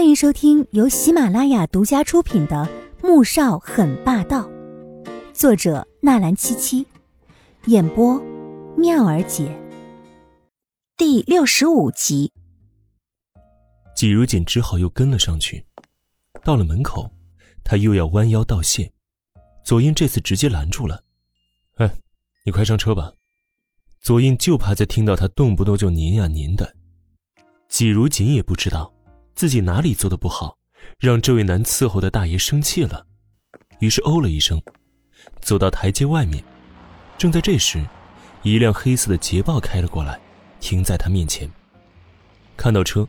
欢迎收听由喜马拉雅独家出品的《穆少很霸道》，作者纳兰七七，演播妙儿姐，第六十五集。季如锦只好又跟了上去。到了门口，他又要弯腰道谢，左英这次直接拦住了：“哎，你快上车吧。”左英就怕再听到他动不动就您呀您的。季如锦也不知道。自己哪里做的不好，让这位难伺候的大爷生气了，于是哦了一声，走到台阶外面。正在这时，一辆黑色的捷豹开了过来，停在他面前。看到车，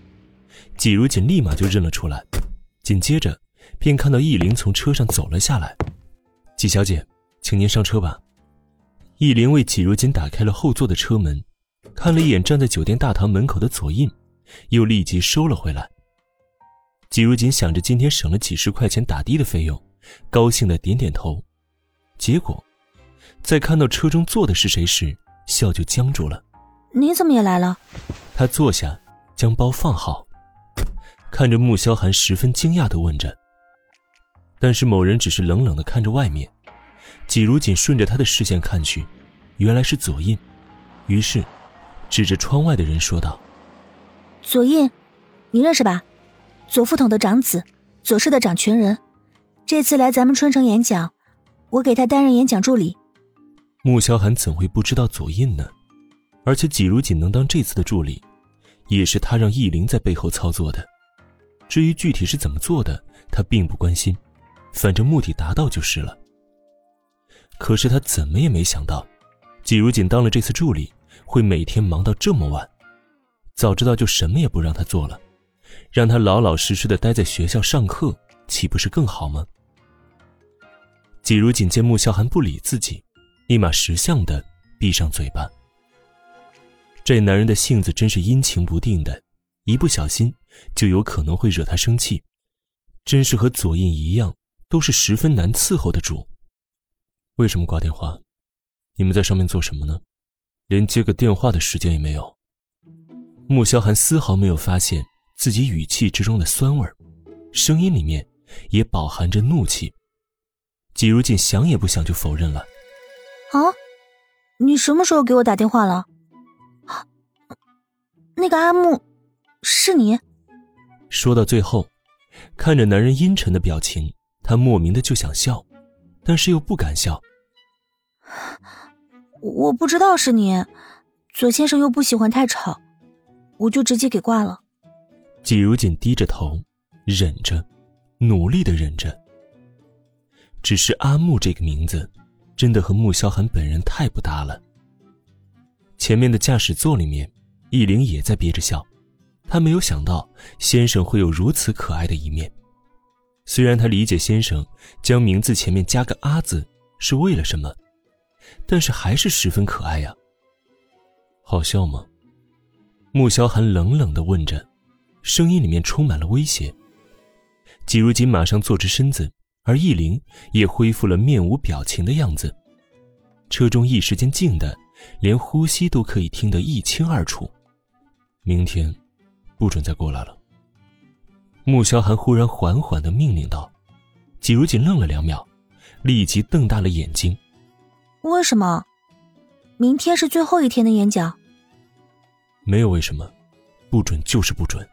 季如锦立马就认了出来，紧接着便看到易林从车上走了下来。季小姐，请您上车吧。易林为季如锦打开了后座的车门，看了一眼站在酒店大堂门口的左印，又立即收了回来。季如锦想着今天省了几十块钱打的的费用，高兴的点点头。结果，在看到车中坐的是谁时，笑就僵住了。你怎么也来了？他坐下，将包放好，看着穆萧寒，十分惊讶的问着。但是某人只是冷冷的看着外面。季如锦顺着他的视线看去，原来是左印，于是，指着窗外的人说道：“左印，你认识吧？”左副统的长子，左氏的掌权人，这次来咱们春城演讲，我给他担任演讲助理。穆萧寒怎会不知道左印呢？而且季如锦能当这次的助理，也是他让易灵在背后操作的。至于具体是怎么做的，他并不关心，反正目的达到就是了。可是他怎么也没想到，季如锦当了这次助理，会每天忙到这么晚。早知道就什么也不让他做了。让他老老实实的待在学校上课，岂不是更好吗？季如锦见穆萧寒不理自己，立马识相的闭上嘴巴。这男人的性子真是阴晴不定的，一不小心就有可能会惹他生气，真是和左印一样，都是十分难伺候的主。为什么挂电话？你们在上面做什么呢？连接个电话的时间也没有。穆萧寒丝毫没有发现。自己语气之中的酸味声音里面也饱含着怒气。季如锦想也不想就否认了：“啊，你什么时候给我打电话了？那个阿木，是你？”说到最后，看着男人阴沉的表情，他莫名的就想笑，但是又不敢笑。我不知道是你，左先生又不喜欢太吵，我就直接给挂了。季如锦低着头，忍着，努力的忍着。只是阿木这个名字，真的和穆萧寒本人太不搭了。前面的驾驶座里面，易灵也在憋着笑，他没有想到先生会有如此可爱的一面。虽然他理解先生将名字前面加个阿字是为了什么，但是还是十分可爱呀。好笑吗？穆萧寒冷冷的问着。声音里面充满了威胁。季如锦马上坐直身子，而易灵也恢复了面无表情的样子。车中一时间静的，连呼吸都可以听得一清二楚。明天，不准再过来了。穆萧寒忽然缓缓的命令道。季如锦愣了两秒，立即瞪大了眼睛。为什么？明天是最后一天的演讲。没有为什么，不准就是不准。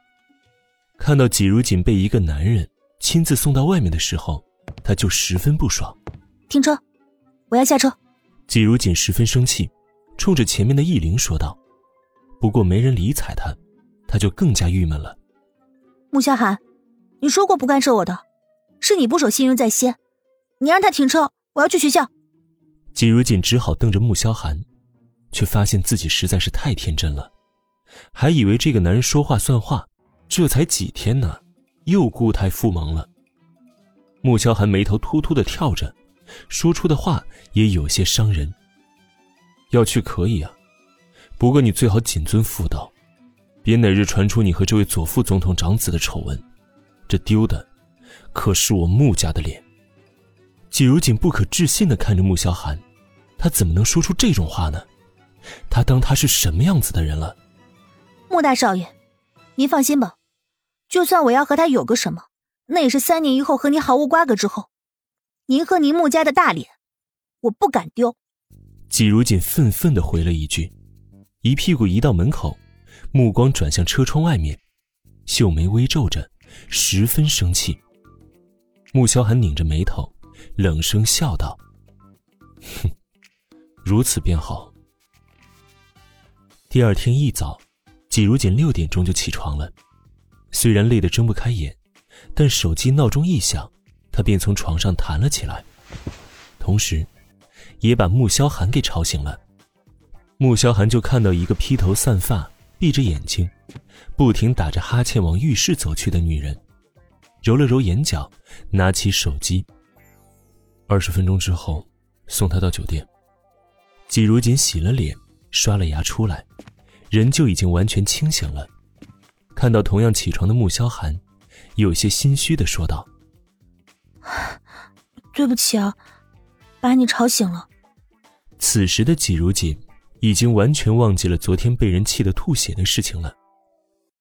看到季如锦被一个男人亲自送到外面的时候，他就十分不爽。停车，我要下车。季如锦十分生气，冲着前面的易灵说道。不过没人理睬他，他就更加郁闷了。穆萧寒，你说过不干涉我的，是你不守信用在先。你让他停车，我要去学校。季如锦只好瞪着穆萧寒，却发现自己实在是太天真了，还以为这个男人说话算话。这才几天呢，又固态复萌了。穆萧寒眉头突突的跳着，说出的话也有些伤人。要去可以啊，不过你最好谨遵妇道，别哪日传出你和这位左副总统长子的丑闻，这丢的可是我穆家的脸。季如锦不可置信的看着穆萧寒，他怎么能说出这种话呢？他当他是什么样子的人了？穆大少爷，您放心吧。就算我要和他有个什么，那也是三年以后和你毫无瓜葛之后。您和您穆家的大脸，我不敢丢。季如锦愤愤的回了一句，一屁股移到门口，目光转向车窗外面，秀眉微皱着，十分生气。穆萧寒拧着眉头，冷声笑道：“哼，如此便好。”第二天一早，季如锦六点钟就起床了，虽然累得睁不开眼，但手机闹钟一响。他便从床上弹了起来，同时，也把穆萧寒给吵醒了。穆萧寒就看到一个披头散发、闭着眼睛、不停打着哈欠往浴室走去的女人，揉了揉眼角，拿起手机。二十分钟之后，送她到酒店。季如锦洗了脸，刷了牙出来，人就已经完全清醒了。看到同样起床的穆萧寒，有些心虚的说道。对不起啊，把你吵醒了。此时的季如锦已经完全忘记了昨天被人气得吐血的事情了。